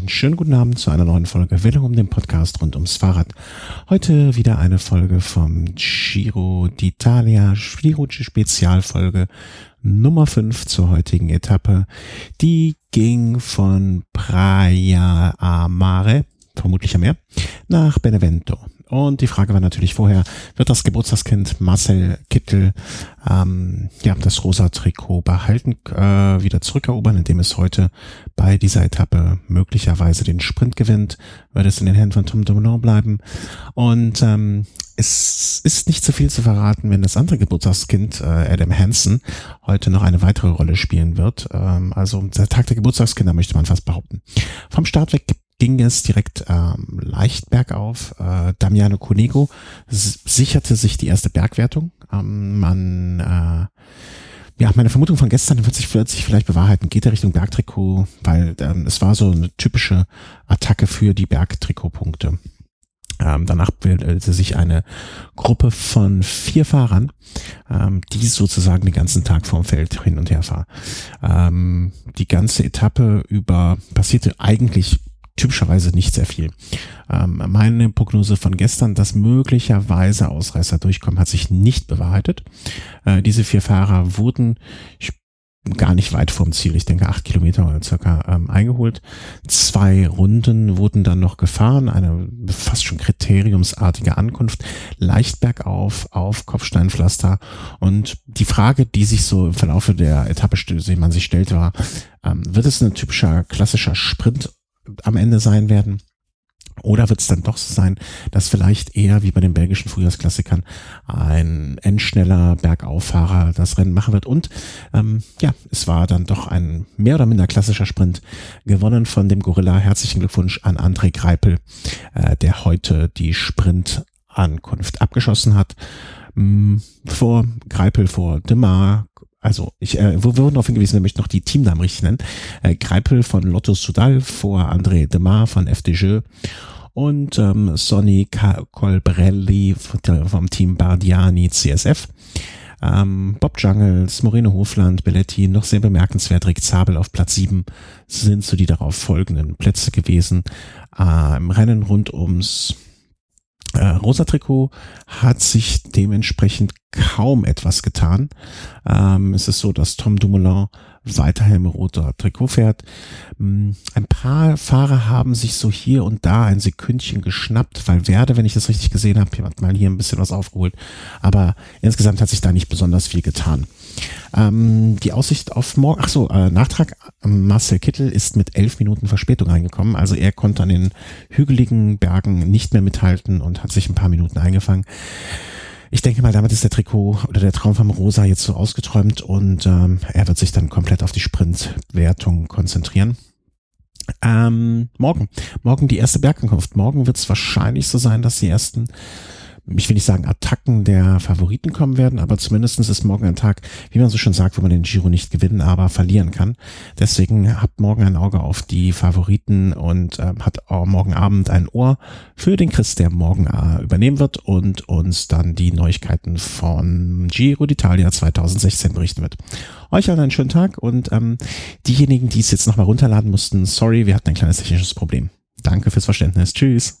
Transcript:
einen schönen guten Abend zu einer neuen Folge Welle um den Podcast rund ums Fahrrad. Heute wieder eine Folge vom Giro d'Italia, Giro Spezialfolge Nummer 5 zur heutigen Etappe. Die ging von Praia a Mare, vermutlich am Meer, nach Benevento. Und die Frage war natürlich vorher, wird das Geburtstagskind Marcel Kittel ähm, ja, das rosa Trikot behalten, äh, wieder zurückerobern, indem es heute bei dieser Etappe möglicherweise den Sprint gewinnt, wird es in den Händen von Tom Dumoulin bleiben. Und ähm, es ist nicht zu viel zu verraten, wenn das andere Geburtstagskind, äh, Adam Hansen, heute noch eine weitere Rolle spielen wird. Ähm, also der Tag der Geburtstagskinder möchte man fast behaupten. Vom Start weg ging es direkt ähm, leicht bergauf. Äh, Damiano Conego sicherte sich die erste Bergwertung. Ähm, man äh, ja, meine Vermutung von gestern wird sich, wird sich vielleicht bewahrheiten. Geht er Richtung Bergtrikot, weil ähm, es war so eine typische Attacke für die Bergtrikotpunkte. Ähm, danach bildete sich eine Gruppe von vier Fahrern, ähm, die sozusagen den ganzen Tag vorm Feld hin und her fahren. Ähm, die ganze Etappe über passierte eigentlich typischerweise nicht sehr viel. Ähm, meine Prognose von gestern, dass möglicherweise Ausreißer durchkommen, hat sich nicht bewahrheitet. Äh, diese vier Fahrer wurden gar nicht weit vom Ziel, ich denke acht Kilometer oder circa ähm, eingeholt. Zwei Runden wurden dann noch gefahren, eine fast schon kriteriumsartige Ankunft, leicht bergauf, auf Kopfsteinpflaster. Und die Frage, die sich so im Verlaufe der Etappe, die man sich stellt, war, ähm, wird es ein typischer klassischer Sprint am Ende sein werden. Oder wird es dann doch so sein, dass vielleicht eher wie bei den belgischen Frühjahrsklassikern ein endschneller Bergauffahrer das Rennen machen wird? Und ähm, ja, es war dann doch ein mehr oder minder klassischer Sprint gewonnen von dem Gorilla. Herzlichen Glückwunsch an André Greipel, äh, der heute die Sprintankunft abgeschossen hat. Ähm, vor Greipel, vor Demar, also ich, äh, wir wurden darauf hingewiesen, wir möchten noch die Teamnamen richtig nennen. Äh, Greipel von Lotto Sudal vor André Demar von FDJ und ähm, Sonny Colbrelli vom Team Bardiani CSF. Ähm, Bob Jungles, Moreno Hofland, Belletti, noch sehr bemerkenswert, Rick Zabel auf Platz 7 sind so die darauf folgenden Plätze gewesen. Äh, Im Rennen rund ums äh, Rosa Trikot hat sich dementsprechend kaum etwas getan. Ähm, es ist so, dass Tom Dumoulin weiterhin im roter Trikot fährt. Mm, ein paar Fahrer haben sich so hier und da ein Sekündchen geschnappt, weil Werde, wenn ich das richtig gesehen habe, hat mal hier ein bisschen was aufgeholt. Aber insgesamt hat sich da nicht besonders viel getan. Ähm, die Aussicht auf morgen, ach so, äh, Nachtrag, Marcel Kittel ist mit elf Minuten Verspätung reingekommen. Also er konnte an den hügeligen Bergen nicht mehr mithalten und hat sich ein paar Minuten eingefangen. Ich denke mal, damit ist der Trikot oder der Traum vom Rosa jetzt so ausgeträumt und ähm, er wird sich dann komplett auf die Sprintwertung konzentrieren. Ähm, morgen, morgen die erste Bergankunft. Morgen wird es wahrscheinlich so sein, dass die ersten ich will nicht sagen Attacken der Favoriten kommen werden, aber zumindestens ist morgen ein Tag, wie man so schon sagt, wo man den Giro nicht gewinnen, aber verlieren kann. Deswegen habt morgen ein Auge auf die Favoriten und äh, hat auch morgen Abend ein Ohr für den Chris, der morgen äh, übernehmen wird und uns dann die Neuigkeiten von Giro d'Italia 2016 berichten wird. Euch allen einen schönen Tag und ähm, diejenigen, die es jetzt nochmal runterladen mussten, sorry, wir hatten ein kleines technisches Problem. Danke fürs Verständnis. Tschüss.